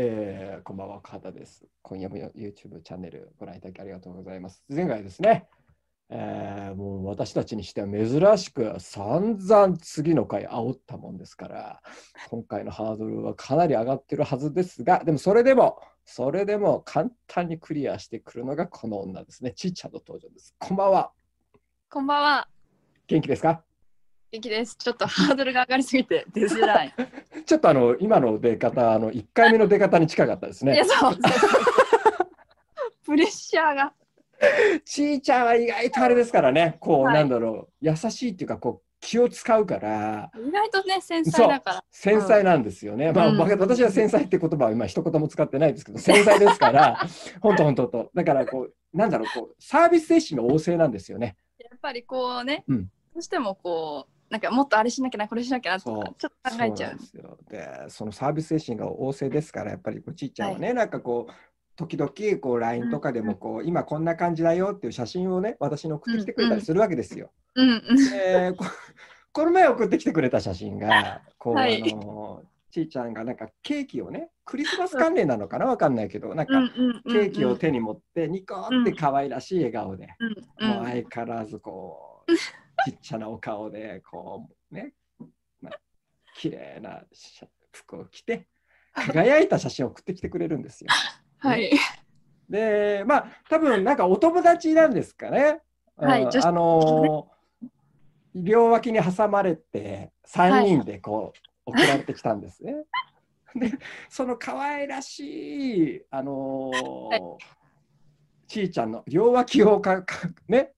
えー、こんばんは、川田です。今夜も YouTube チャンネルご覧いただきありがとうございます。前回ですね、えー、もう私たちにしては珍しく散々次の回煽ったもんですから、今回のハードルはかなり上がってるはずですが、でもそれでも、それでも簡単にクリアしてくるのがこの女ですね。ちっちゃんの登場です。こんばんは。こんばんは。元気ですか？元気です。ちょっとハードルが上がりすぎて出づらい。ちょっとあの今の出方、あの1回目の出方に近かったですね。いや、そう。そ うプレッシャーが。ちーちゃんは意外とあれですからね、こう、はいなんだろう、優しいっていうか、こう、気を使うから、意外とね、繊細だから。繊細なんですよね。まあ、うん私は繊細って言葉は今一言も使ってないですけど、繊細ですから、本当本当と。だから、こう、なんだろう、こう、サービス精神が旺盛なんですよね。やっぱりこうね、うんどうしてもこう、なんかもっとあれしなきゃな、これしなきゃなとか、ちょっと考えちゃう。そ。ですよ。で、そのサービス精神が旺盛ですから、やっぱりこうちいちゃんはね、なんかこう、時々こう LINE とかでもこう、今こんな感じだよっていう写真をね、私に送ってきてくれたりするわけですよ。うん。うん。でこ この前送ってきてくれた写真が、こう、はい。あの、ちいちゃんがなんかケーキをね、クリスマス関連なのかなわかんないけど、なんかうんうんケーキを手に持って、ニコって可愛らしい笑顔で、うん。もう相変わらずこう、ちっちゃなお顔で、こう、ね、まあ、綺麗な服を着て、輝いた写真を送ってきてくれるんですよ。はい。で、まあ、多分なんかお友達なんですかね。うんはいあのー両脇に挟まれて、3人でこう、送られてきたんですね。で、その可愛らしい、あのーちいちゃんの両脇をかかね、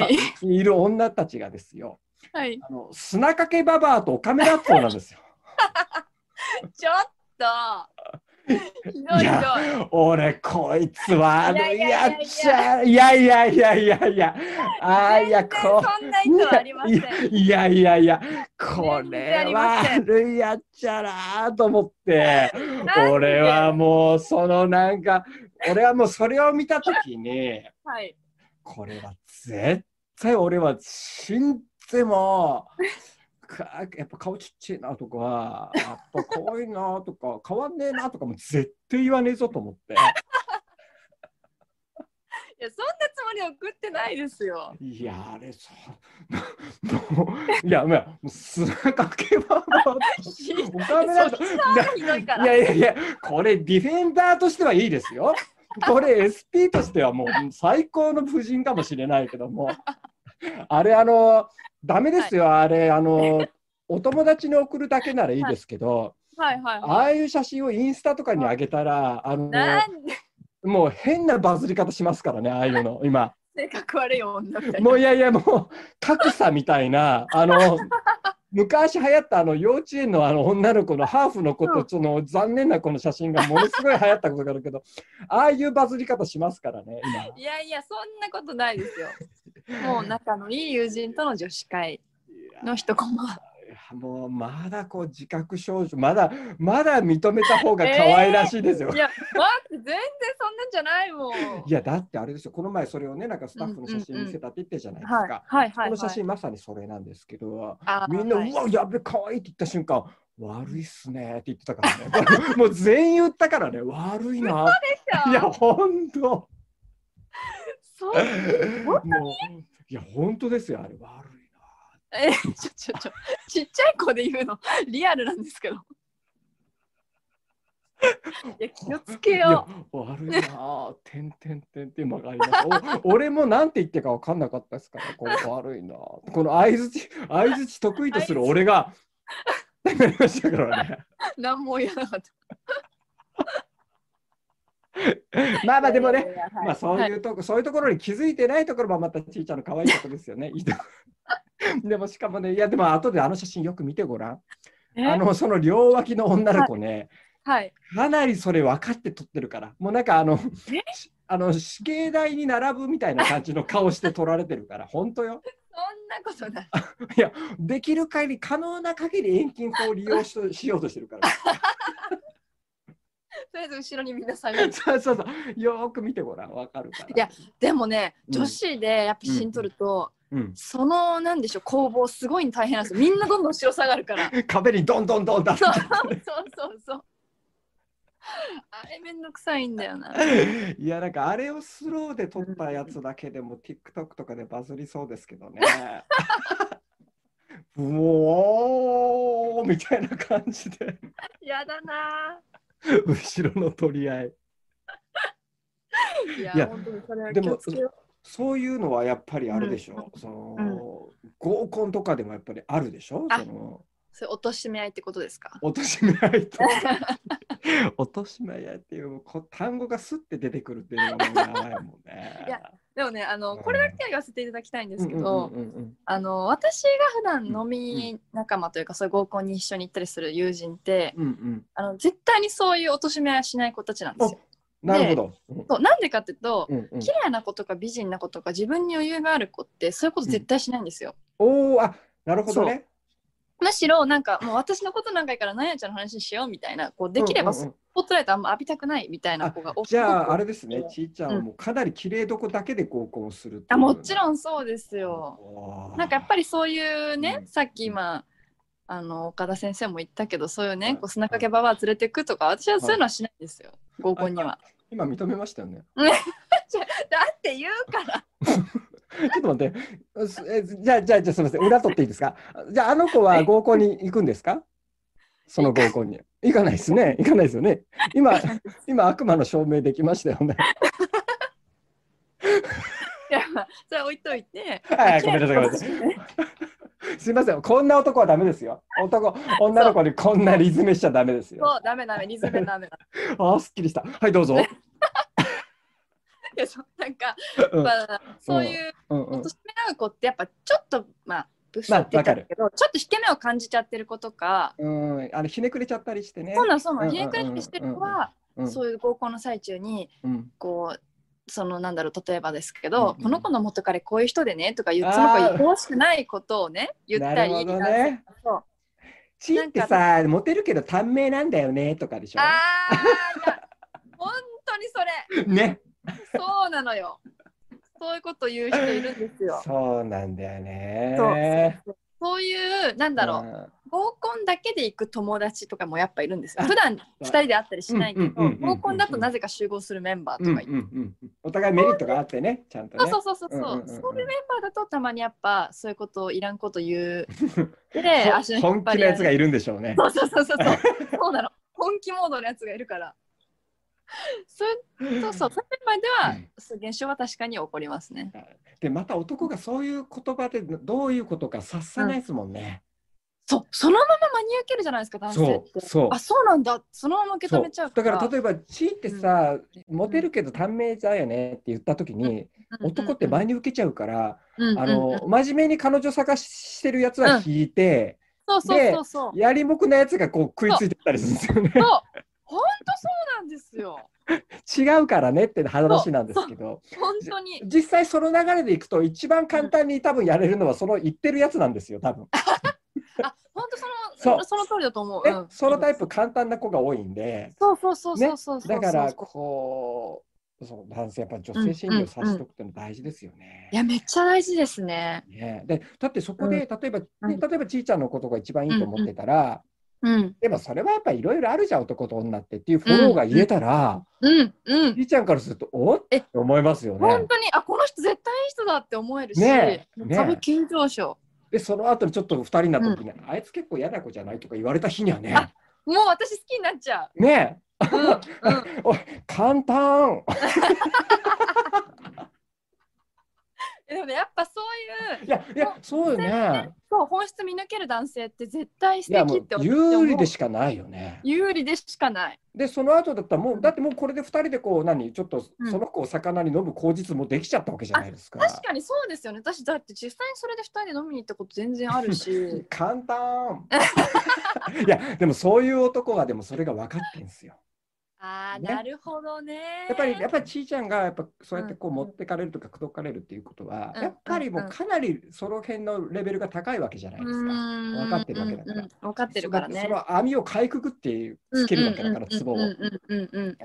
はい。さいる女たちがですよ、はい。あの砂かけババアとおかめ納豆なんですよ。ちょっと。い。や、俺、こいつ悪いいややっいやいやいやちゃ、いやいやいやいやいや、あーいや、こ。いやいやいやいや、これりません悪いやっちゃなーと思って、俺はもう、そのなんか、俺はもうそれを見たときに、はい。これは絶対俺は死んでも、かやっぱ顔ちっちゃいなとか、やっぱ可愛いなとか、変わんねえなとかも絶対言わねえぞと思って。いや、そんなつもりで送ってないですよ。いや、あれさ、もう、いや、まあ、砂かけば お金だい。やいやいや、これディフェンダーとしてはいいですよ。これ SP としてはもう最高の夫人かもしれないけども、あれ、あの、ダメですよ、あれ、あの、お友達に送るだけならいいですけど、はいはいあはあいう写真をインスタとかに上げたら、あい。の、もう変なバズり方しますからね、ああいうの、今。性格悪い女。もういやいや、もう格差みたいな、あの、昔流行ったあの幼稚園のあの女の子のハーフの子とその残念な子の写真がものすごい流行ったことがあるけど、ああいうバズり方しますからね、今。いやいや、そんなことないですよ。もう仲のいい友人との女子会の一コマ。もうまだこう自覚症状、まだまだ認めた方が可愛らしいですよ。いや、待って、全然そんなんじゃないもん。いや、だってあれですよ、この前それをね、なんかスタッフの写真見せたって言ってたじゃないですか。はいはいはい、この写はい。真まさにそれなんですけど、みんな、はいうわ、やべ、可愛いって言った瞬間、悪いっすねって言ってたからね。もう全員言ったからね、悪いな。いや、ほ んと。そういや、本当ですよ、あれ、悪。え、ちょちょちょ、ちっちゃい子で言うの、リアルなんですけど。いや、気をつけよ悪いな。てんてんてんって今がありました。お 俺もなんて言ってか分かんなかったですから、これ悪いな。この相づち、相づち得意とする俺が、なりましたからね。う。何も言わなかった。まあまあでもね、まあそういうとこ、そういうところに気づいてないところもまたちいちゃんの可愛いとこですよね。いいとこ でもしかもね、いやでも後であの写真よく見てごらん。え？あのその両脇の女の子ね、はい。かなりそれ分かって撮ってるから、もうなんかあのあの死刑台に並ぶみたいな感じの顔して撮られてるから、本当よ。そんなことない。いや、できる限り、可能な限り遠近法を利用しとしようとしてるから。とりあえず後ろにみんな下がる。そうそうそう、よーく見てごらん、分かるから。いやでもね、うん女子でやっぱ写真撮ると、うん、そのなんでしょう攻防すごい大変なんですよ。みんなどんどん後ろ下がるから。壁にどんどんどんだそうそうそうそう。あれめんどくさいんだよな。いやなんかあれをスローで撮ったやつだけでも TikTok とかでバズりそうですけどね。も うみたいな感じでやだな。後ろの取り合い。いや、いや本当にそれはでも気をつけよそういうのはやっぱりあるでしょ？その、合コンとかでもやっぱりあるでしょ？あそのう。それ、落としめ合いってことですか？落としめ合いとか落としめ合いっていうこ単語がスッて出てくるっていうのがもうやばいもんね。いやでもね、あの、うんこれだけは言わせていただきたいんですけど、うんうんうんうんあの、私が普段飲み仲間というか、そういう合コンに一緒に行ったりする友人って。うんうんあの、絶対にそういう落としめ合いはしない子たちなんですよ。なるほど。うんそう、なんでかっていうと。うんうん綺麗な子とか美人な子とか自分に余裕がある子ってそういうこと絶対しないんですよ。おお、あ、なるほどね。むしろなんかもう私のことなんかからなんやちゃんの話しようみたいなこうできればスうんうんうんポットライトあんま浴びたくないみたいな子が多くじゃあ、あれですねう、んちいちゃんはもうかなり綺麗どこだけで合コンをするあもちろん。んそうですよ。なんかやっぱりそういうね、うんさっき今あの岡田先生も言ったけどそういうね、はいこう砂かけババア連れてくとか私はそういうのはしないんですよ、合コンには。今認めましたよね？だって言うから。ちょっと待って。すえじゃあ、じゃあ、じゃあすみません。裏取っていいですか？じゃあ、あの子は合コンに行くんですか？その合コンに。行かないですね。行かないですよね。今、今、悪魔の証明できましたよね。いやまあそれは置いといて。はいごめんなさいごめんなさいすみません。こんな男はダメですよ。男、女の子にこんなリズムしちゃダメですよ。そうダメダメリズムダメだ。ああ、すっきりした。はい、どうぞ。いやそうなんか、うんまあ、そういううんうん落としめ合う子ってやっぱちょっとまあブスって言ったけど、ちょっと引け目を感じちゃってる子とか、うん、あのひねくれちゃったりしてね。そうなんそうなうんんひねくれてしてる子は、うんそういう合コンの最中にうんこうそのなんだろう例えばですけど、うんうん。この子の元彼こういう人でねとか言ってその子に詳しくないことをね言ったりなるほどね。そう。チーってさ、モテるけど短命なんだよねとかでしょ。あーいや本当にそれ。ね。そうなのよ。そういうこと言う人いるんですよ。そうなんだよね。そう。そういうなんだろう、う合コンだけで行く友達とかもやっぱいるんですよ。あ普段二人で会ったりしないけど、うんうんうんうんうん合コンだとなぜか集合するメンバーん。うんとかいて、うんうん。お互いメリットがあってね、ちゃんとね。そうそうそうそう,、うんうんうんうんそういうメンバーだとたまにやっぱそういうこといらんこと言うで 本気のやつがいるんでしょうね。そうそうそうそうそう そうなの本気モードのやつがいるからそうそうそうそういうメンバーでは、うんそう現象は確かに起こりますねで、また男がそういう言葉でどういうことか察さないですもんね。そうそのまま真に受けるじゃないですか男性そって。う、そう。あ。そうなんだ。そのまま受け止めちゃうだから例えば「チーってさ、モテるけど短命だよね」って言った時に、男って前真に受けちゃうから、にあの真面目に彼女探してるやつは引いて、そうそうそうそう。やりもくなやつがこう食いついてったりするんですよね。そう、本当そうなんですよ。違うからねって話なんですけど。本当に。実際その流れでいくと一番簡単に多分やれるのはその言ってるやつなんですよ多分。あ、本当そのそうその通りだと思う。ねうんそのタイプ簡単な子が多いんで。そうそうそうそうそうそう。だからこうそう男性やっぱ女性心理を察しとくっての大事ですよね。いやめっちゃ大事ですね。ねでだってそこで、例えば、ねうん例えばちいちゃんのことが一番いいと思ってたら、うんでもそれはやっぱりいろいろあるじゃん男と女ってっていうフォローが言えたら、うんうん。ちいちゃんからするとおっえて思いますよね本。当にあこの人絶対いい人だって思えるし、ねえねえ株急上昇。でその後にちょっと二人になった時に、あいつ結構嫌な子じゃないとか言われた日にはねあもう私好きになっちゃねう。うんうん。おい簡単えでもねやっぱそういういやいやそうよねそう本質見抜ける男性って絶対素敵って思う有利でしかないよね。有利でしかない。でその後だったらもうだってもうこれで2人でこう何ちょっとうんその子を魚に飲む口実もできちゃったわけじゃないですか。確かにそうですよね。私だって実際にそれで二人で飲みに行ったこと全然あるし。簡単 いやでもそういう男はでもそれが分かってんすよ。ああ、ねなるほどね。やっぱりやっぱりちいちゃんがやっぱそうやってこううん持ってかれるとか口説かれるっていうことは、うんやっぱりもうかなりその辺のレベルが高いわけじゃないですか。分かってるわけだから。分かってるからねそ。の網をかいくぐってつけるわけだからツボを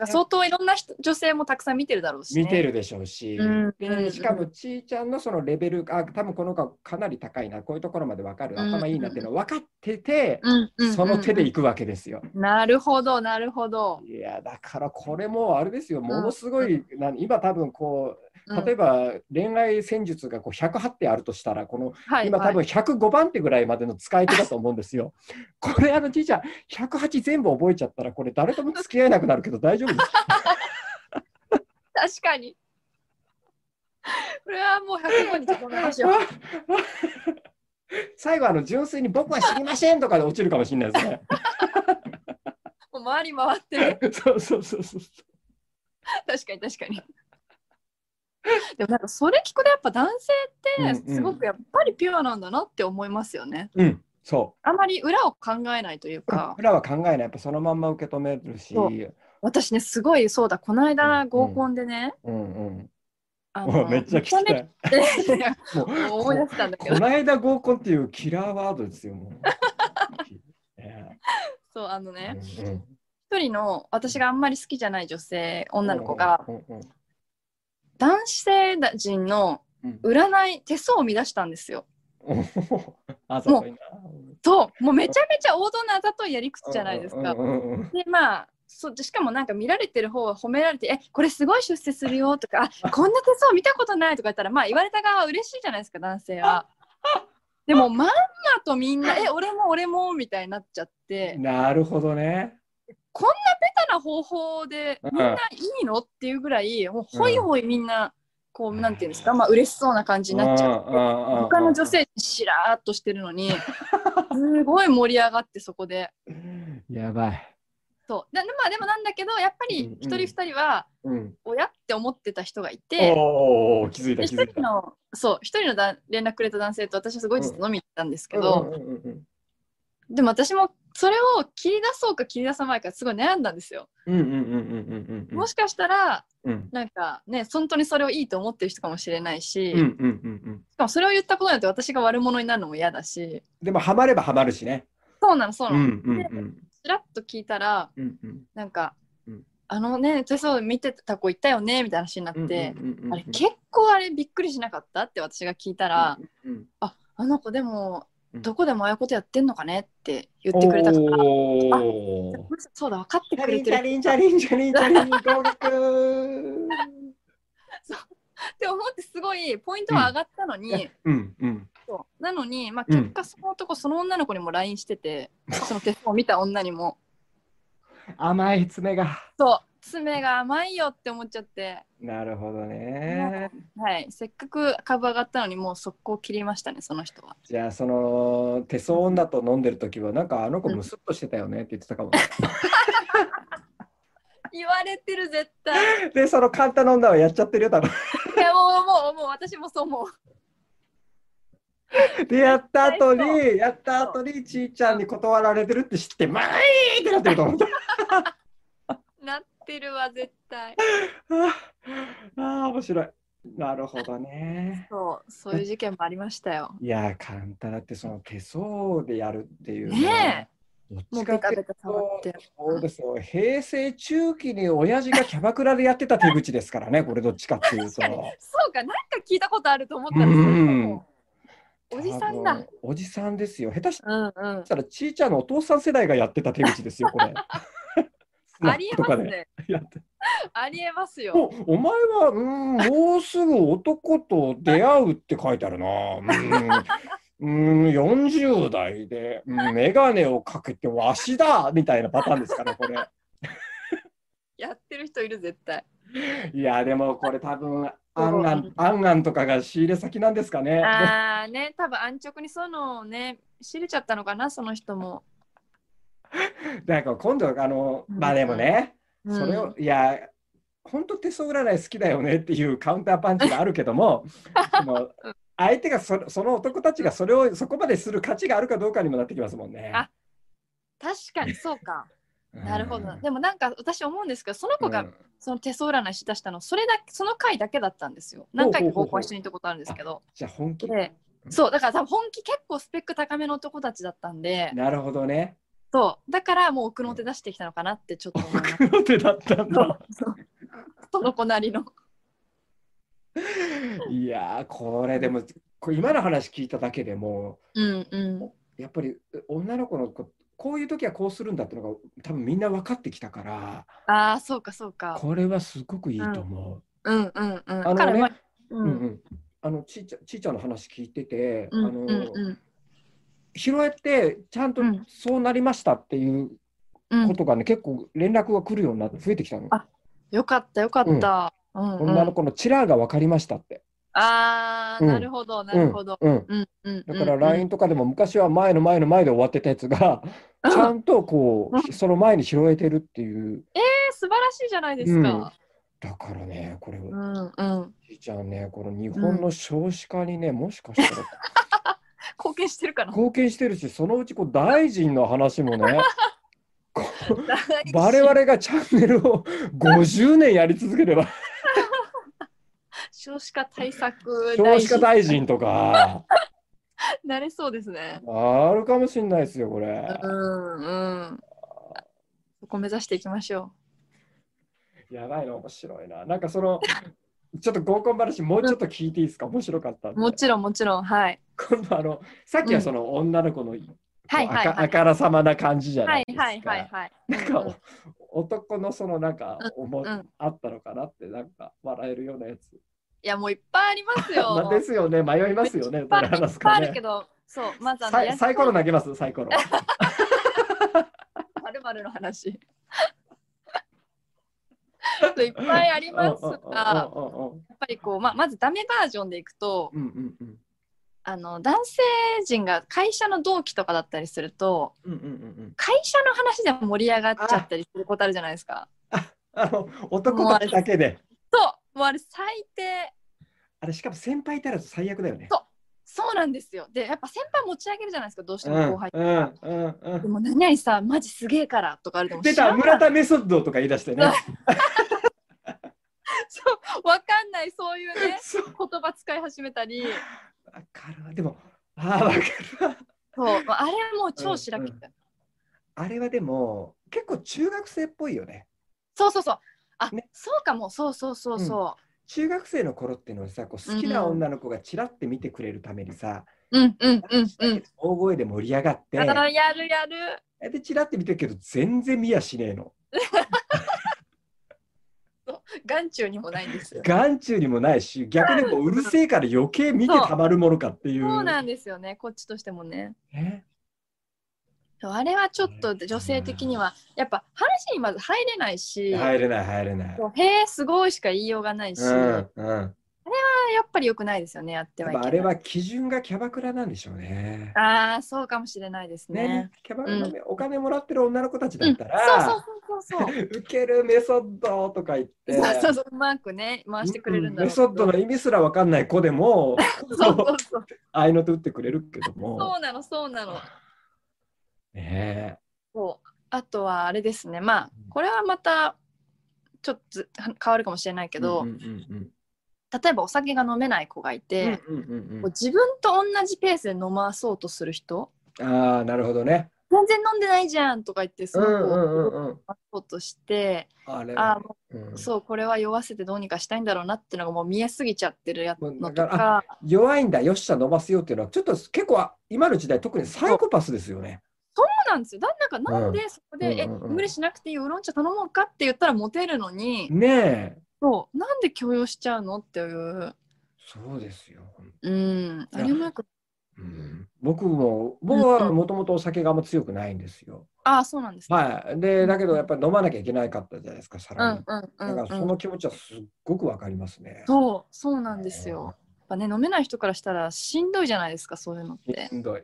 相当いろんな人女性もたくさん見てるだろうし、ね。見てるでしょうし、うんうんうんでしかもちいちゃんのそのレベルが多分この子はかなり高いなこういうところまで分かるうん頭いいなっていうの分かってて、うんうんうんうんその手でいくわけですよ。なるほど、なるほど。いややだからこれもあれですよ、ものすごい、な今多分こう、うん例えば恋愛戦術がこう108手あるとしたら、このはい今多分105番手ぐらいまでの使い手だと思うんですよ。これあのじいちゃん、108全部覚えちゃったら、これ誰とも付き合えなくなるけど大丈夫ですか？確かに。これはもう105に止めましょう。最後あの純粋に僕は知りませんとかで落ちるかもしれないですね。回り回ってね。そうそうそうそう。確かに確かに。でもなんかそれ聞くとやっぱ男性ってすごくやっぱりピュアなんだなって思いますよね。うん、そあまり裏を考えないというう。か、裏は考えない、やっぱそのまんま受け止めるし。私ねすごいそうだこの間うん合コンでね、うんうん。あもうめっちゃ聞きたい。もう思い出したんだけどこの間合コンっていうキラーワードですよ、もう。ねそうあのねうんうん一人の私があんまり好きじゃない女性女の子がうんうん男性人のうん占い手相を見出したんですよ。うんあ、そう。そうもうめちゃめちゃ王道なあざといやり口じゃないですかでまあそうでしかもなんか見られてる方は褒められて「えこれすごい出世するよ」とか「あこんな手相見たことない」とか言ったらまあ言われた側は嬉しいじゃないですか男性は。でもまんまとみんな「え俺も俺も」みたいになっちゃってなるほどね。ベタな方法でみんないいのっていうぐらいもうほいほいみんなこうなんていうんですかまあ嬉しそうな感じになっちゃって。他他の女性しらーっとしてるのに すごい盛り上がってそこでやばい。そうでまあでもなんだけどやっぱりうんうん一人二人はうん。親って思ってた人がいて、一気づいた。人のそう一人のだ連絡くれた男性と私はすごいずっと飲みに行ったんですけど、うんうんうんうんでも私もそれを切り出そうか切り出さないかすごい悩んだんですよ、うんうんうんうんうんうん。もしかしたらうんなんかね本当にそれをいいと思ってる人かもしれないし、うんうんうんうん。しかもそれを言ったことによって私が悪者になるのも嫌だしでもハマればハマるしね。そうなのそううなの、んうんうんちらっと聞いたらうんうん。なんか、うん。あのね手相見てた子いたよねみたいな話になって、あれ結構あれびっくりしなかったって私が聞いたら、うんうんああの子でもうん。どこでもああいうことやってんのかねって言ってくれたから、おこー。の人そうだ分かってチャリンチャくれてるリンチャリンチャリンチャリン合格って思ってすごいポイントは上がったのに、うんうんそうなのに、まあ、うん。結果その男、その女の子にも LINE してて その手相を見た女にも。甘い爪が。そう。爪が甘いよって思っちゃって、なるほどね。はい、せっかく株上がったのにもう速攻切りましたねその人は。じゃあその手相女と飲んでる時はなんかあの子ムスッとしてたよねって言ってたかも、言われてる絶対。でその簡単な女はやっちゃってるよ多分。いやもうもうもう私もそう思う。でやった後絶にやった後にちーちゃんに断られてるって知ってまあいいってなってると思った なってるわ絶対。ああ面白い。なるほどね。そうそういう事件もありましたよ。いや簡単だってその手相でやるっていうね。どっちかっていうベタベタ触って。そうですよ。平成中期に親父がキャバクラでやってた手口ですからねこれどっちかっていうと。そうかなんか聞いたことあると思ったんですけどおじさんだ。おじさんですよ。下手しうんうん。たらちーちゃんのお父さん世代がやってた手口ですよこれ。ありえますね。やって。ありえますよ。おお前はうんもうすぐ男と出会うって書いてあるな。うん。うん40代で、うん、眼鏡をかけてわしだみたいなパターンですからこれ。やってる人いる絶対。いやでもこれ多分アンアンアンアンとかが仕入れ先なんですかね。ああね多分安直にそういうのをね知れちゃったのかなその人も、なんか今度あのうん。まあでもね、うん。それをいや本当手相占い好きだよねっていうカウンターパンチがあるけども でも相手がそその男たちがそれをそこまでする価値があるかどうかにもなってきますもんね。あ確かにそうか。うん。なるほど。でもなんか私思うんですけどその子がうんその手相占いしだしたの。それだけその回だけだったんですよ。何回か合コン一緒に行ったことあるんですけど。じゃあ本気？でそうだから多分本気結構スペック高めの男たちだったんで。なるほどね。そう。だからもう奥の手出してきたのかなってちょっと思います。奥の手だったんだ。その子なりの。いやーこれでもこれ今の話聞いただけでもうんうん。やっぱり女の子のここういう時はこうするんだっていうのが多分みんな分かってきたからああそうかそうか。これはすごくいいと思う。うん。うんうんううん。うんん。あのちいちゃちいちゃんの話聞いてて、うんあのうんうん。拾えてちゃんとうん。そうなりましたっていううん。ことがね、結構連絡が来るようになって増えてきたの。あよかったよかった、うんうん。女の子のチラーが分かりましたって。ああ、うん。なるほどなるほど、だからうん LINE とかでも昔は前の前の前で終わってたやつがちゃんとこううその前に拾えてるっていう。えー素晴らしいじゃないですか。だからねこれうんうん。じいちゃんねこの日本の少子化にねもしかしたら。貢献してるかな。貢献してるしそのうちこう大臣の話もね 我々がチャンネルを50年やり続ければ少子化対策少子化大臣とか なれそうですね。あるかもしれないですよこれ。うんうん。そこ目指していきましょやばいの面白いな。なんかそのちょっと合コン話もうちょっと聞いていいですか？面白かった。もちろんもちろんはい。今度あのさっきはその女の子の、はいはいあかはいあからさまな感じじゃなはいいですか。はいはいはい。なんか、男のそのなんかうんあったのかなってなんか笑えるようなやつ。いやもういっぱいありますよ。ま あですよね迷いますよね。いっぱいあるけ。ど、そうまずあのサイコロ投げます？サイコロ。まるまるの話。そういっぱいありますが、やっぱりこうまあまずダメバージョンでいくと、あの男性陣が会社の同期とかだったりすると、会社の話で盛り上がっちゃったりすることあるじゃないですか。あの男たちだけで。もうあれ最低。あれしかも先輩いたら最悪だよね。そうそうなんですよ。で、やっぱ先輩持ち上げるじゃないですか、どうしてうんも後輩。うんうんうんでも何々さ、マジすげえからとかあるでも出た村田メソッドとか言い出してね。そう、わかんない、そういうね、そう言葉使い始めたり。わかるわ。でも、ああ、わかるわ。そう、まああれはもう超白き、うんあれはでも、結構中学生っぽいよね。そうそうそう。あ、ねそうかも、そうそうそうそ中学生の頃っていうのはさ、こう好きな女の子がちらって見てくれるためにさ、う。うんうんうんうん。大声で盛り上がって、やるやる。で、ちらって見てるけど、全然見やしねえの。眼中にもないんですよ。眼中にもないし、逆にもううるせえから余計見てたまるものかっていう。そうなんですよね、こっちとしてもね。ねあれはちょっと女性的には、やっぱ話にまず入れないし、入れない、入れない。へえ、すごいしか言いようがないし、うんうん。やっぱり良くないですよね、やってはいけない。あれは基準がキャバクラなんでしょうね。ああ、そうかもしれないですね。ね、キャバクラうんでお金もらってる女の子たちだうん、ったそうら、そうそうそうそう。受けるメソッドとか言って、そうそうそううまくね回してくれるんだメソッドの意味すらわかんない子でも、そうそうそうあいのと打ってくれるけども。そうなのそうなのねそう。あとはあれですね。まあこれはまたちょっとず変わるかもしれないけえ。ど、うんうん例えばお酒が飲めない子がいて、うんうんうんうん。自分と同じペースで飲まそうとする人ああ、なるほどね。全然飲んでないじゃんとか言ってそうんうんうんうん。飲まそうとして、あれあーもうん。うそうこれは酔わせてどうにかしたいんだろうなっていうのがもう見えすぎちゃってるやつのとだか弱いんだ、よっしゃ、伸ばすよっていうのは、ちょっと結構今の時代、特にサイコパスですよね。そうなんですよ。だなんかなんでそこで、え無理しなくていいウーロン茶頼もうかって言ったらモテるのに、ねえ。そうなんで強要しちゃうのっていう。そうですよ。うん。あれもよく。うん、僕も僕はもともとお酒があんま強くないんですよ。ああそうなんですね。はい。で、だけどやっぱり飲まなきゃいけないかったじゃないですか、さうらに。んうんうん、だからうん。その気持ちはすっごくわかりますね。そうそうなんですよ。やっぱね飲めない人からしたらしんどいじゃないですかそういうのってし。んどい。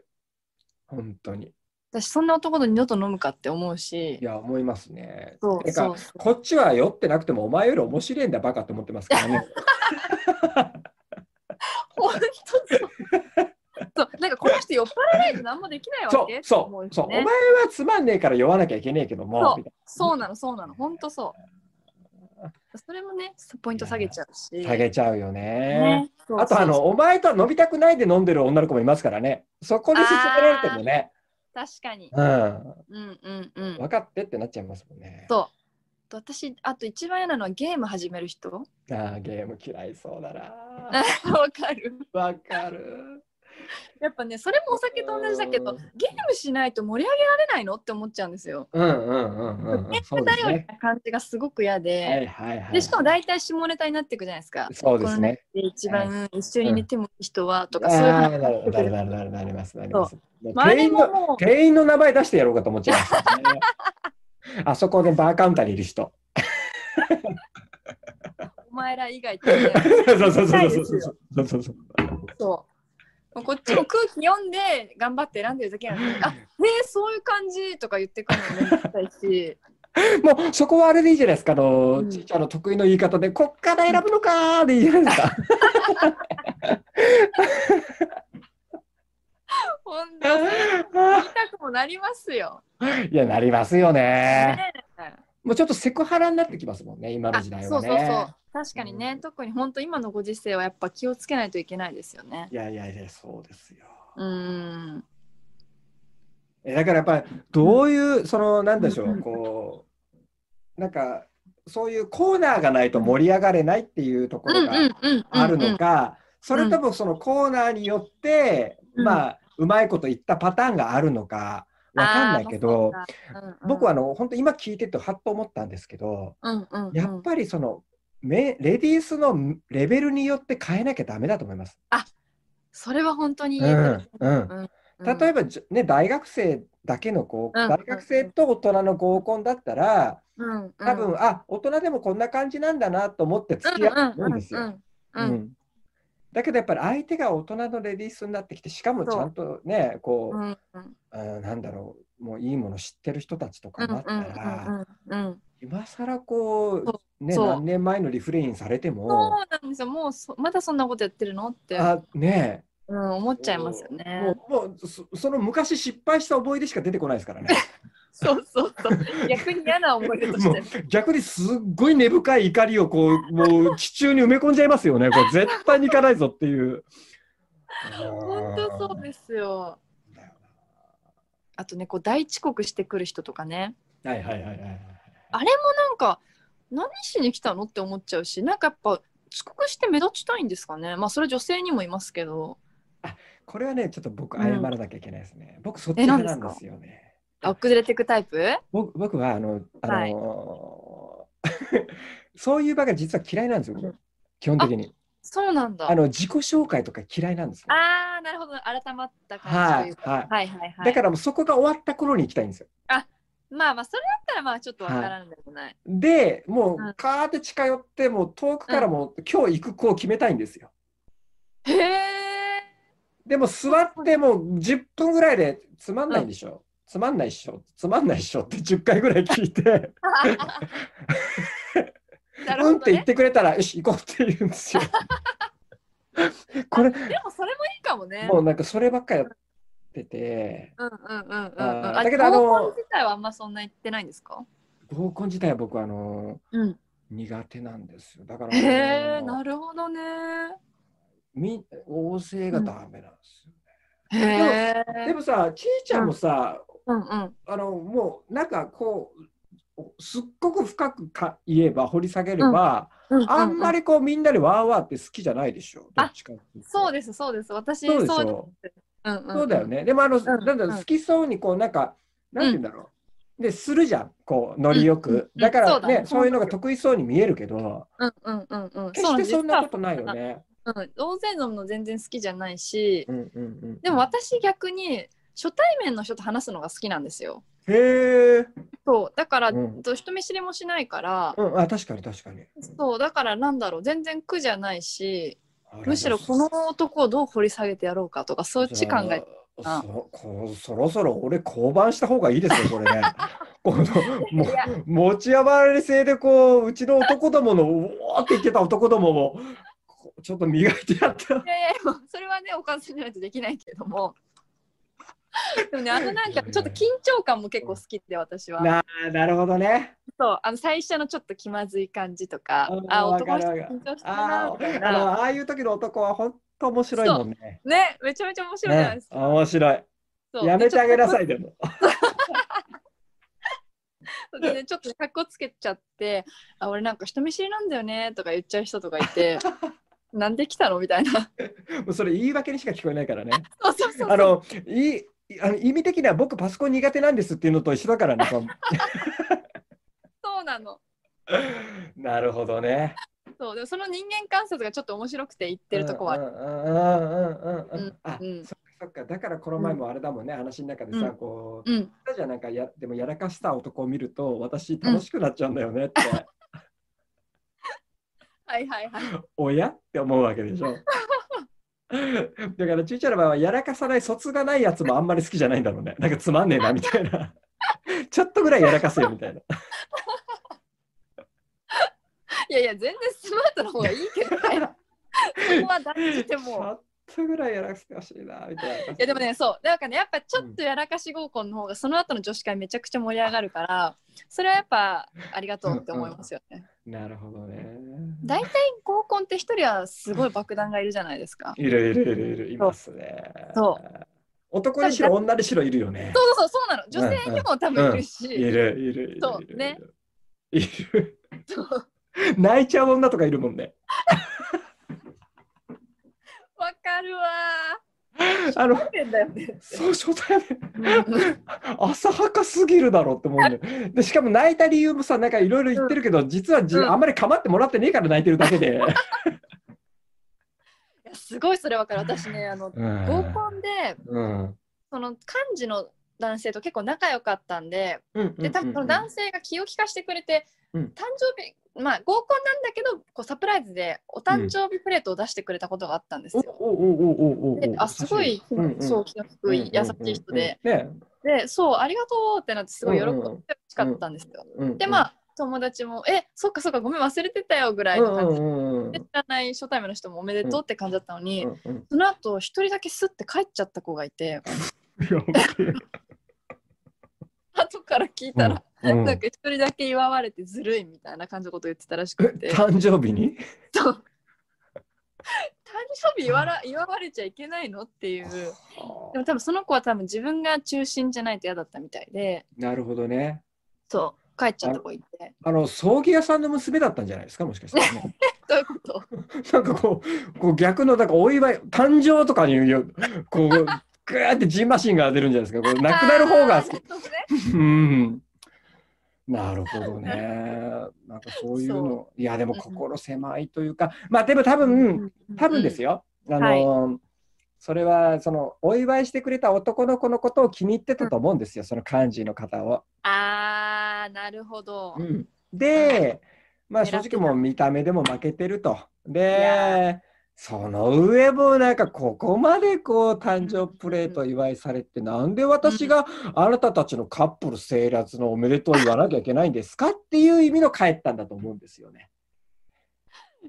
本当に。私そんな男と二度と飲むかって思うしい。や、思いますね。そうてか。こっちは酔ってなくてもお前より面白いんだバカって思ってますからね。本当そう。そうなんかこの人酔っ払わないと何もできないわけ？そうそうそう、お前はつまんねえから酔わなきゃいけねえけどもそうなのそうなの本当そう。それもねポイント下げちゃうし。な下げちゃうよね。ねそうあとあの、お前とは飲みたくないで飲んでる女の子もいますからね。そこに勧められてもね、確かに。うん、うんうんうん。分かってってなっちゃいますもんね。そう。私あと一番嫌なのはゲーム始める人。ああ、ゲーム嫌いそうだな。わかる。わかる。やっぱねそれもお酒と同じだけどうんゲームしないと盛り上げられないのって思っちゃうんですよ。うんうんうんうんうん。そうですね。だような感じがすごく嫌で、はいはいはい。でしかも大体下ネタになっていくじゃないですか。そうですね。で一番一緒に寝てもいい人はとか、あそういうあ、のなるなるなるなるなりますなります。店員の店員の名前出してやろうかと思っちゃいますよね。あそこでバーカウンターにいる人。お前ら以外ってね、そうそうそうそうそう。こっちも空気読んで頑張って選んでるだけなのに、あねそういう感じとか言ってくるのめんどくさいし、もうそこはあれでいいじゃないですか。あの、うんちいちゃんの得意の言い方で、こっから選ぶのかーでいいじゃないですか。本当に言いたくもなりますよ。いや、なりますよね。ねもうちょっとセクハラになってきますもんね、今のあ時代はそうそうそうね。。確かにね、特に本当今のご時世はやっぱ気をつけないといけないですよね。いやいやいや、そうですよ。うーん。えだからやっぱりどういう、そのなんでしょう、うんうんこうなんかそういうコーナーがないと盛り上がれないっていうところがうんあるのか、それともそのコーナーによって、うん。まあうまいこと言ったパターンがあるのかわかんないけど、僕はあの本当今聞いててはっと思ったんですけど、うんうんうん、やっぱりそのめレディースのレベルによって変えなきゃダメだと思います。それは本当にうんうん。例えばね大学生だけの合うん。大学生と大人の合コンだったらうんうん、多分、あ大人でもこんな感じなんだなと思って付き合うんですよ。だけどやっぱり相手が大人のレディースになってきてしかもちゃんとねこう、うんうん。あーなんだろうもういいもの知ってる人たちとかになったら、うんうん今更こそうね何年前のリフレインされてそうもなんですよ。もうそまだそんなことやってるのって、あねうん、思っちゃいますよもね。うもうそその昔失敗した思い出しか出てこないですからね。そうそうそう。逆に嫌な思い出として。逆にすっごい根深い怒りをこうもう地中に埋め込んじゃいますよね。これ絶対に行かないぞっていう。本当そうですよ。あとね、こう大遅刻してくる人とかね。なはいはいはいはい。あれもなんか何しに来たのって思っちゃうし、なんかやっぱ遅刻して目立ちたいんですかね。まあそれ女性にもいますけど。これはねちょっと僕うん謝らなきゃいけないですね。僕そっちなんですよね。あ遅れてくタイプ？僕僕はあのあのー そういう場が実は嫌いなんですよ。僕基本的にそうなんだ。あの自己紹介とか嫌いなんですよ。あーなるほど。改まった感じとはいいうか。はい。はいはいはい。だからもうそこが終わった頃に行きたいんですよ。まあまあそれだったらまあちょっとわからんでもない。でもうんうカーって近寄ってもう遠くからもう今日行く子を決めたいんですよ。へえ。でも座ってもう10分ぐらいでつまんないでしょ。つまんないっしょ。つまんないっしょって10回ぐらい聞いて、ねうんって言っ。てくれたらよし行こうって言うんですよ。これでもそれもいいかもね。もうなんかそればっかやってて、うんうんうんうんだけどあの合コン自体はあんまそんな言ってないんですか？合コン自体は僕あのうん。苦手なんですよ。だからへえ、なるほどね。み大勢がダメなんですよ。へえ。でもさ、ちいちゃんもさ、うんうん。あのもうなんかこうすっごく深くか言えば掘り下げれば、あんまり。りこうみんなでワーワーって好きじゃないでしょ？どっちかそうですそうです。私そうでし。ょ？そうだよ。ね。でもあの、んなんだろううん好きそうにこうなんか、なんて言うんだろう。でするじゃん、こうノリよく。うんだからねね、そういうのが得意そうに見えるけど、うんうんうんうん。決してそんなうことないよね。うん。大勢飲むの全然好きじゃないし、うんうんうん。でも私逆に初対面の人と話すのが好きなんですよ。へえ。そうだから、うんと人見知りもしないから、うん、あ確かに確かに。そうだからなんだろう全然苦じゃないしむしろこの男をどう掘り下げてやろうかとかそっち考えそこそろそろ俺降板した方がいいですよこれね。このも持ち余り性でこううちの男どものうおーって言ってた男どももちょっと磨いてやった。いやいやそれはねおかずにないとできないけどもでもねあのなんかちょっと緊張感も結構好きで私はななるほどね。そうあの最初のちょっと気まずい感じとかうんあ男の人緊張したなのああいう時の男は本当面白いもんね。ねめちゃめちゃ面白いじゃないねですか、面白い。やめてあげなさいいでも。でねちょっとかっこつけちゃってあ俺なんか人見知りなんだよねとか言っちゃう人とかいて なんで来たのみたいな。もうそれ言い訳にしか聞こえないからね。そうそうそうそう。あのいあの意味的には僕パソコン苦手なんですっていうのと一緒だからね。そうなの。なるほどね。そうでもその人間観察がちょっと面白くて言ってるとこはある。うんうんうんうんうんうんあ、うんそっかそっか。だからこの前もあれだもんね、話の中でさ、うんこう、うん。じゃあなんかやでもやらかした男を見ると私楽しくなっちゃうんだよねって、はいはいはい。おやって思うわけでしょ。だからちいちゃんの場合はやらかさない卒がないやつもあんまり好きじゃないんだろうね。なんかつまんねえなみたいな。ちょっとぐらいやらかせよみたいな。いやいや、全然スマートの方がいいけどね。そこは断じてちもう。ょっとぐらいやらかしてほしいなみたいな。いやでもね、そう、だからね、やっぱちょっとやらかし合コンの方が、その後の女子会めちゃくちゃ盛り上がるから、それはやっぱありがとうって思いますよね。なるほどね。大体合コンって一人はすごい爆弾がいるじゃないですか。いるいるいるいるいますね。そう男にしろ女にしろいるよね。そうそうそうなの。女性にも多分いるし。いるいるいるいる。そうね。いる。そう 泣いちゃう女とかいるもんね。わかるわあの、ね。そう初対面。う ん浅はかすぎるだろうって思うん。でしかも泣いた理由もさ、なんかいろいろ言ってるけど、実はじ、うんあんまり構ってもらってねえから泣いてるだけで。いやすごいそれわかる。私ね、あのうん合コンでうん。その幹事の男性と結構仲良かったんで、うんで多分その男性が気を利かしてくれて、うん。誕生日まあ合コンなんだけどこうサプライズでお誕生日プレートを出してくれたことがあったんですよ。であすごい、うんうん。そう気の低い優しい人で、でそうありがとうってなってすごい喜んでほしかったんですよ。うんうんでまあ友達も「えそっかそっかごめん忘れてたよ」ぐらいの感じで、う知らない初対面の人もおめでとうって感じだったのに、うんうんその後一人だけスッて帰っちゃった子がいて。や後から聞いたら、べえうん。なんか一人だけ祝われてずるいみたいな感じのこと言ってたらしえくて。誕生日に？そう。誕生日祝わら祝われちゃいけないのっていう。でも多分その子は多分自分が中心じゃないと嫌だったみたいで。なるほどね。そう。帰っちゃった子いて。あの葬儀屋さんの娘だったんじゃないですか？もしかしたらね。どういうこと？なんかこうこう逆のなんかお祝い誕生とかにこうグーってジンマシンが出るんじゃないですか。こう亡くなる方が好き。なるほどね。なんかそういうのそ。いやでも心狭いというか、まあでも多分多分ですよ。よ。あの、それはそのお祝いしてくれた男の子のことを気に入ってたと思うんですよ。その幹事の方を。あーなるほど。うんで、まあ正直もう見た目でも負けてると。で、その上もなんかここまでこう誕生プレート祝いされて、なんで私があなたたちのカップル成立のおめでとう言わなきゃいけないんですかっていう意味の帰ったんだと思うんですよね。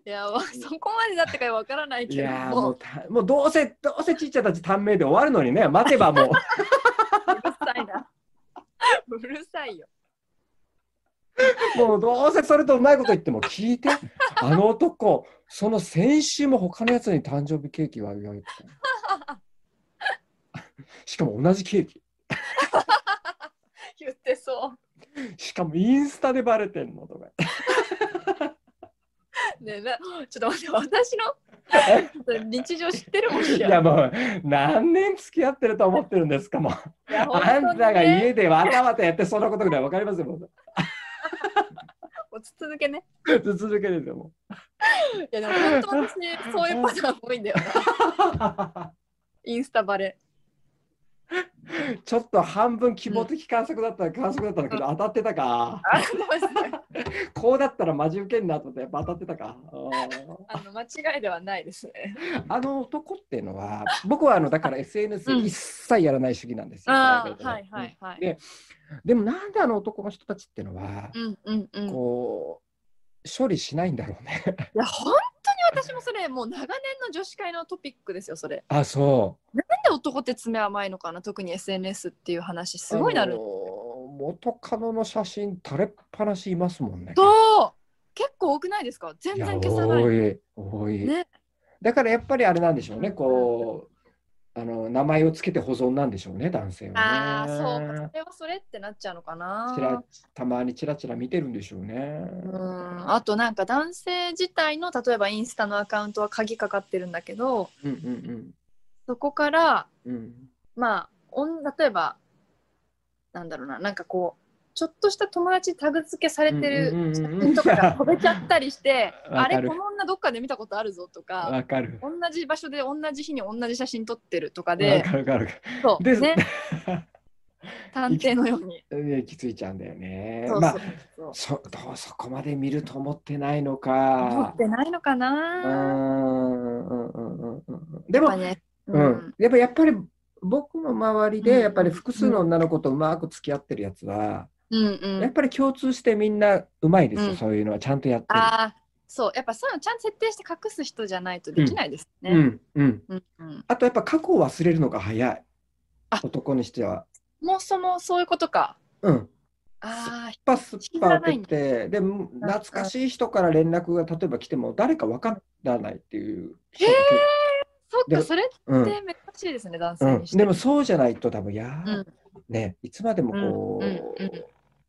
いやわそこまでだったかわからないいけどもうたもうどうせどうせちっちゃたち短命で終わるのにね待てばもう うるさいな。うるさいよ。もうどうせそれとうまいこと言っても聞いて。あの男その先週も他のやつに誕生日ケーキをあげてたしかも同じケーキ。言ってそう。しかもインスタでバレてんのとか。ねえなちょっと待って私の？日常知ってるもんいやもう何年付き合ってると思ってるんですかもう。いや本あんたがね家でわたわたやってそんなことぐらい分かりますよも う落ち続けね。続けですよもいやでも本当私そういうパターン多いんだよな。インスタバレ。う ちょっと半分希望的観測だったら観測だったんだけど当たってたか こうだったらマジ受けんなと思ってやっぱ当たってたか あの間違いではないですね。あの男っていうのは僕はあのだから SNS うん一切やらない主義なんですよ。はいはいはい。ででもなんであの男の人たちっていうのは、こう処理しないんだろうね。や本私もそれもう長年の女子会のトピックですよそれ。あそう。なんで男って爪甘いのかな特に SNS っていう話すごいなる。あの元カノの写真垂れっぱなしいますもんね。そう結構多くないですか？全然消さない。多い多い、ね。だからやっぱりあれなんでしょうね。こうあの名前をつけて保存なんでしょうね、男性はね。ああ、そうか。それはそれってなっちゃうのかな。ちらたまにチラチラ見てるんでしょうね。うん、あとなんか男性自体の例えばインスタのアカウントは鍵かかってるんだけどうんうんそこからうんうんまあおん例えばなんだろうななんかこうちょっとした友達タグ付けされてる写うん真とかが飛べちゃったりして あれこの女どっかで見たことあるぞとかわかる。同じ場所で同じ日に同じ写真撮ってるとかわでかるわかる。そうで、ね 探偵のように。ねきついちゃうんだよね。そうまあそうそうそどうそこまで見ると思ってないの持かっ。てないのかうな。でもね、ううんん、やっぱやっぱり僕の周りうんでやっぱり複数の女の子とうまく付き合ってるやつは、うんうん。やっぱり共通してみんなうまいですよ、うん。そういうのはちゃんとやってる。ああ、そう、やっぱそういうのちゃんと設定して隠す人じゃないとできないですね。うんうん、うんうん。あとやっぱ過去を忘れるのが早い。あ。男にしては。もうそもそういうことか。うん、あスッパスッパ開けてで懐かしい人から連絡が例えば来ても誰か分からないっていうへあ、そっでか、それってうん。珍しいですね、男うん性にして。でもそうじゃないと多分や、うん。ねいつまでもこう、うんうんうん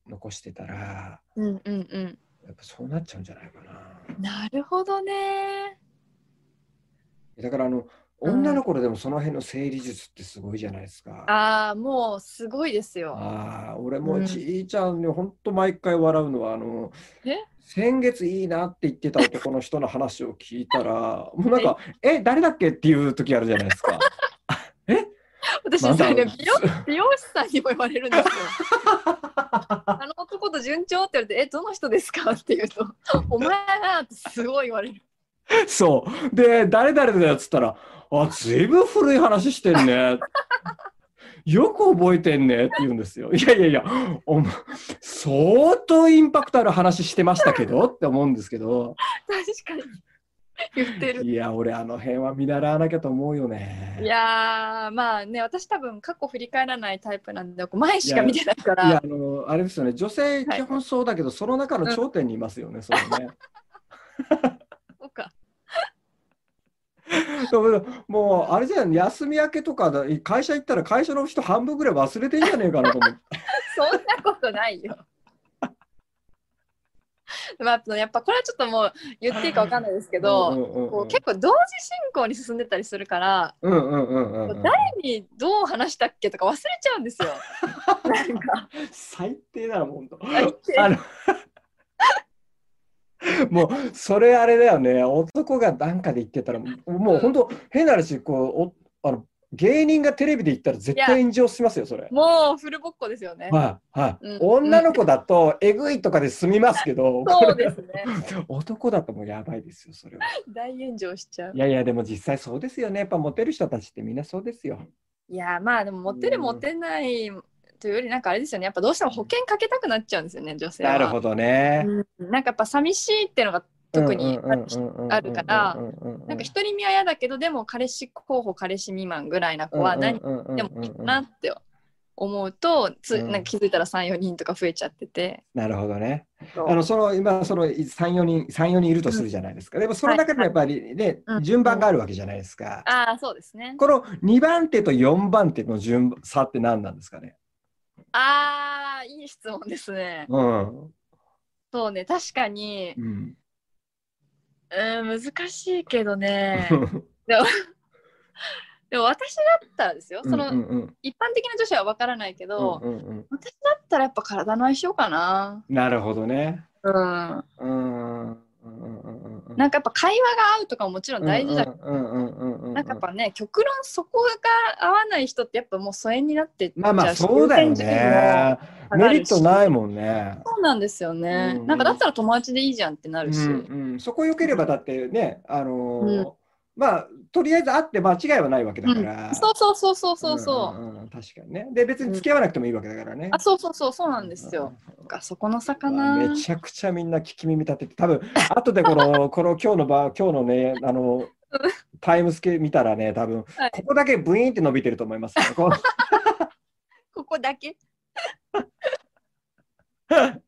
残してたらうんうんうん。やっぱそうなっちゃうんじゃないかな。なるほどね。だからあのうん女の子でもその辺の整理術ってすごいじゃないですか。ああ、もうすごいですよ。ああ、俺もうんちいちゃんに本当毎回笑うのは、あのえ、先月いいなって言ってた男の人の話を聞いたら、もうなんか、え、誰だっけっていう時あるじゃないですか。私、それね美容美容師さんにも言われるんですよ。あの男と順調って言われて、え、どの人ですか？って言うと、お前なってすごい言われる。そう。で、誰々だよっつったら、あ、ずいぶん古い話してんね。よく覚えてんねって言うんですよ。いやいやいや、相当インパクトある話してましたけどって思うんですけど、確かに。言ってる。いや、俺あの辺は見習わなきゃと思うよね。いやーまあね私多分過去振り返らないタイプなんで前しか見てないかいやらあのあれですよね、女性基本そうだけど、その中の頂点にいますよね、それね。そうか でももうあれじゃん、休み明けとかだ会社行ったら会社の人半分ぐらい忘れてんじゃねえかなと思って。そんなことないよ。まあ、やっぱこれはちょっともう言っていいかわかんないですけど、うんうんうんうん。こう結構同時進行に進んでたりするから、うんうんうんうんうん。誰にどう話したっけとか忘れちゃうんですよ。なんか。最低だな、もう。本当。もうそれあれだよね、男がなんかで言ってたら、もう本当、変な話、こうおあの芸人がテレビで言ったら絶対炎上しますよ、それ。もうフルボッコですよね。はいはい、うん女の子だとえぐいとかで済みますけど、そうですね。男だともうやばいですよ、それは。大炎上しちゃうい。やいや、でも実際そうですよね。やっぱモテる人たちってみんなそうですよ。いやまあでもモテるうんモテないというよりなんかあれですよねやっぱどうしても保険かけたくなっちゃうんですよね女性は。なるほどね。うんなんかやっぱ寂しいっていうのが特にあるからなんか独り身は嫌だけどでも彼氏候補彼氏未満ぐらいな子は何でもいいかなって思うとつうんなんか気づいたら34人とか増えちゃってて。なるほどね。あのその今その3、4人、3、4人いるとするじゃないですか。でもその中でもやっぱりね、うん順番があるわけじゃないですか。ああそうですね。この2番手と4番手の順差って何なんですかね。ああいい質問ですね。うん。そうね確かにうん。うん難しいけどね。でも でも私だったらですよその、うんうん一般的な女子は分からないけうんど、うんうん私だったらやっぱ体の相性かな。なるほどね。うん。うんうんうんうんうんなんかやっぱ会話が合うとかももちろん大事だ。けど、うんうんうんうんうんなんかやっぱね極論そこが合わない人ってやっぱもう疎遠になってっちゃうしまあまあそうだよね。メリットないもんね。そうなんですよね、うんなんかだったら友達でいいじゃんってなるし、うんうん、そこ良ければだってね、あのーうんまあとりあえず会って間違いはないわけだから。そうそうそうそうそうそう、んんん。確かにね。で別に付き合わなくてもいいわけだからね。あそうそうそうそうなんですよ、なんかそこの差かうなわめちゃくちゃみんな聞き耳立てて、多分 後でこのこの今日の場今日のねあのタイムスケ見たらね、多分はい。ここだけブイーンって伸びてると思いますよ。こ ここだけ？う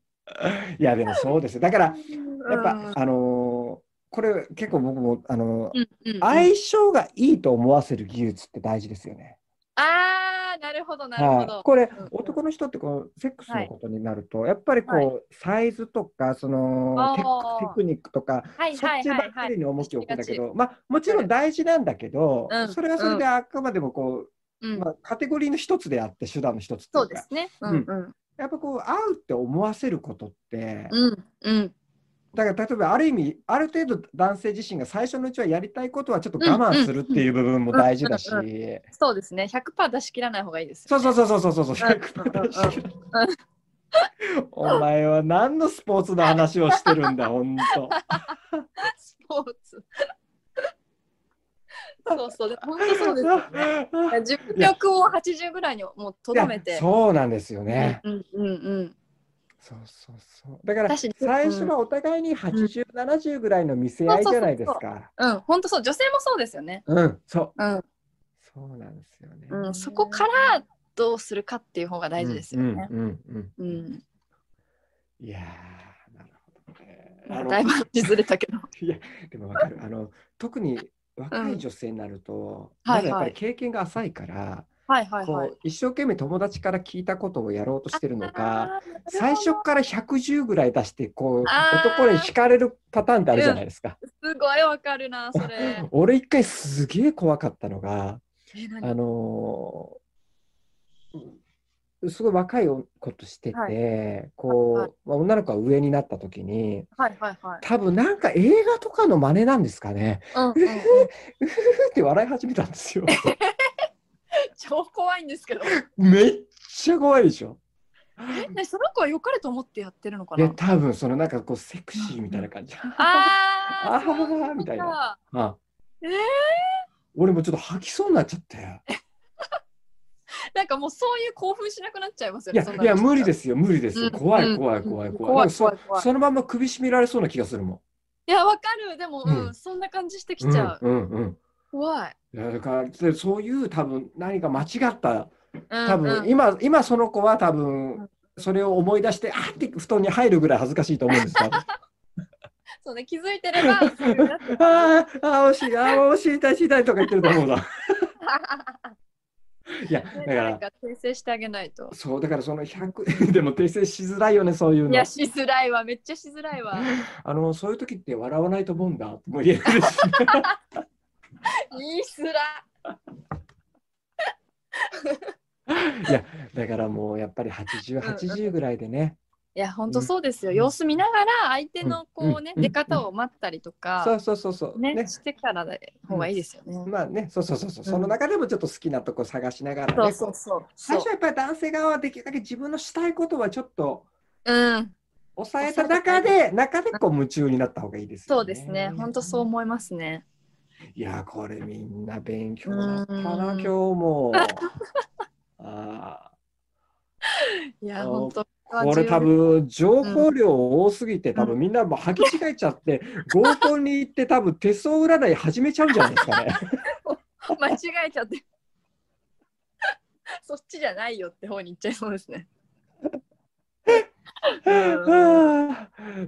いやでもそうですよ。だからやっぱ、うん。あのーこれ結構僕もあの、うんうんうん。相性がいいと思わせる技術って大事ですよね。あーなるほどなるほど。はい、これ、うんうん。男の人ってこうセックスはいのことになると、やっぱりこう、はい。サイズとかそのテクニックとか、はいそっちばっかりに重きを置くんだけど、はまあもちろん大事なんだけど、うん。それはそれであくまでもこう、うん。まあ、カテゴリーの一つであって手段の一つそうですね。うん。うん。やっぱこう合うって思わせることって、うんうんだから例えばある意味ある程度男性自身が最初のうちはやりたいことはちょっと我慢するっていう部分も大事だし、そうですね。100%出し切らない方がいいですよ。そうそうそうそうそうそうそううんうんうんお前は何のスポーツの話をしてるんだ本当スポーツ。そうそう、で本当そうですよね。自分力を80ぐらいにもうとどめいて。やそうなんですよね、うんうんうん。そうそうそう。だから最初はお互いに80、70ぐらいの見せ合いじゃないですか。うん、本当そう、女性もそうですよね。うん。そう。うん、そうなんですよね、うん、そこからどうするかっていう方が大事ですよね。うんうんうんうん。うん、いやーなるほどね。あのだいぶ話ずれたけど。いやでもわかる。あの特に若い女性になると、はいまだやっぱりはい経験が浅いから、はいはいはい。こう一生懸命友達から聞いたことをやろうとしてるのか最初から110ぐらい出してこう男に惹かれるパターンってあるじゃないですか。すごいわかるな、それ。俺一回すげえ怖かったのがえ、あ何のーすごい若い子としてて、はこう、はいまあ女の子が上になった時にはいはいはい。多分なんか映画とかの真似なんですかね。うんうんうん、うふふって笑い始めたんですよ。超怖いんですけど。めっちゃ怖いでしょ？ね、その子は良かれと思ってやってるのかな？多分そのなんかこうセクシーみたいな感じ。あああ、そういうことーみたいな。かあえー？俺もちょっと吐きそうになっちゃって。なんかもうそういう興奮しなくなっちゃいますよね。いやいや無理す。ですよ無理ですよ。うん怖うんい怖い怖い怖いそのまま首絞められそうな気がするもん。いや、わかる。でも、うん、うんそんな感じしてきちゃう。うんうんうん。怖い。だかそういう多分何か間違ったうん多分、うん今今その子は多う分んそれを思い出してあーって布団に入るぐらい恥ずかしいと思うんですよ。そうね、気づいてれば、あーあー惜しいあー惜しい痛い痛いとか言ってると思うな。いやだねから誰か訂正してあげないと。そうだからその100でも訂正しづらいよねそういうのいや、。しづらいわ。めっちゃしづらいわ。あのそういう時って笑わないと思うんだとも言えるし、ね。言いづら。いやだからもうやっぱり80、うんうん80ぐらいでね。いや、本当そうですよ。うん様子見ながら、相手のこうね、うん出方を待ったりとそか、うそうそうそう。ね、してからで方がいいですよね。まあね、そうそうそうそう、うんその中でもちょっと好きなとこ探しながらね。そうそうそう。最初はやっぱり男性側はできるだけ自分のしたいことはちょっとうん、抑えた中で、中でこう夢中になった方がいいですよね。そうですね。本当そう思いますね。いや、これみんな勉強だったな、うん今日も。あいや、あ本当。ーこれ多分情報量多すぎて、多分みんなもう履き違えちゃって、合コンに行って多分手相占い始めちゃうんじゃないですかね。間違えちゃって。そっちじゃないよって方に行っちゃいそうですね。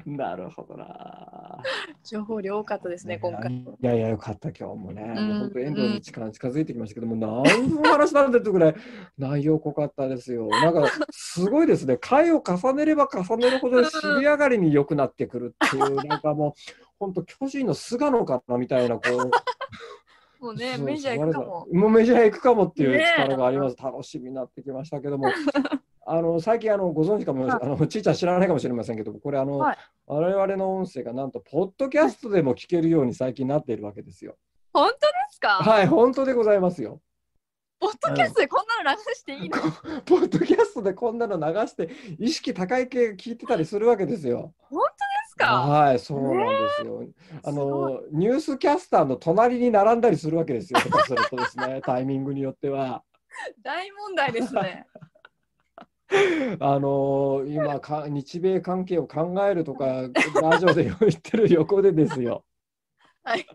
なるほどな。情報量多かったですね、今回。いやいや、よかった、今日もね。うんもう本当、遠藤に力近づいてきましたけども、何の話なんだってぐらい内容濃かったですよ。なんか、すごいですね。回を重ねれば重ねるほど尻上がりに良くなってくるっていう、なんかもう、本当、巨人の菅野かなみたいな、こう。もうね、メジャー行くかも。もうメジャー行くかもっていう力があります。楽しみになってきましたけども。あの最近あのご存知かも、はいあのちいちゃん知らないかもしれませんけど、これあの、はい我々の音声がなんとポッドキャストでも聞けるように最近なっているわけですよ。本当ですか？はい、本当でございますよ。ポッドキャストでこんなの流していいの？ポッドキャストでこんなの流して意識高い系聞いてたりするわけですよ。ですか？はい、そうなんですよ。あすごのニュースキャスターの隣に並んだりするわけですよ。するとですね、タイミングによっては。大問題ですね。あの今か日米関係を考えるとかラジオで言ってる横でですよ。はい。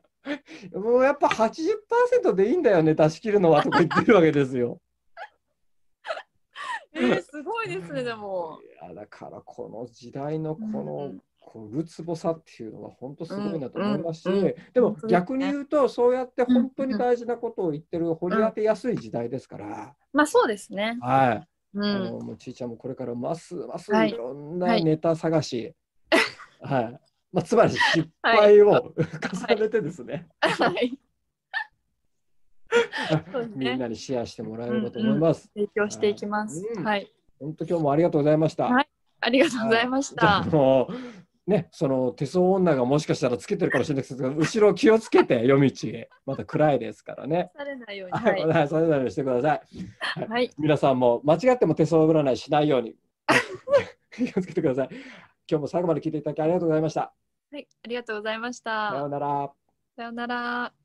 もうやっぱ80%でいいんだよね出し切るのはとか言ってるわけですよ。えー、すごいですね、でも。いやだからこの時代のこの、うんうんこうるつぼさっていうのは本当すごいなと思いますし、うんうんうんでも逆に言うとそうやって本当に大事なことを言ってる掘り当てやすい時代ですから、まあそうですね。はい、うあのん。もうちいちゃんもこれからますますはいいろんはないネタ探し、はいまあ、つまり失敗を 重ねてですね、はい。みんなにシェアしてもらえればと思います。提供していきます。うんはい。本当今日もありがとうございました。はいありがとうございましじゃあた。ね、その手相女がもしかしたらつけてるかもしれないですけど、後ろ気をつけて 夜道へ。まだ暗いですからね。されないように。は、はいい。はい、それぞれにしてください。はい。皆さんも間違っても手相占いしないように気をつけてください。今日も最後まで聞いていただきありがとうございました。はい。ありがとうございましさよたう。なら。さようなら。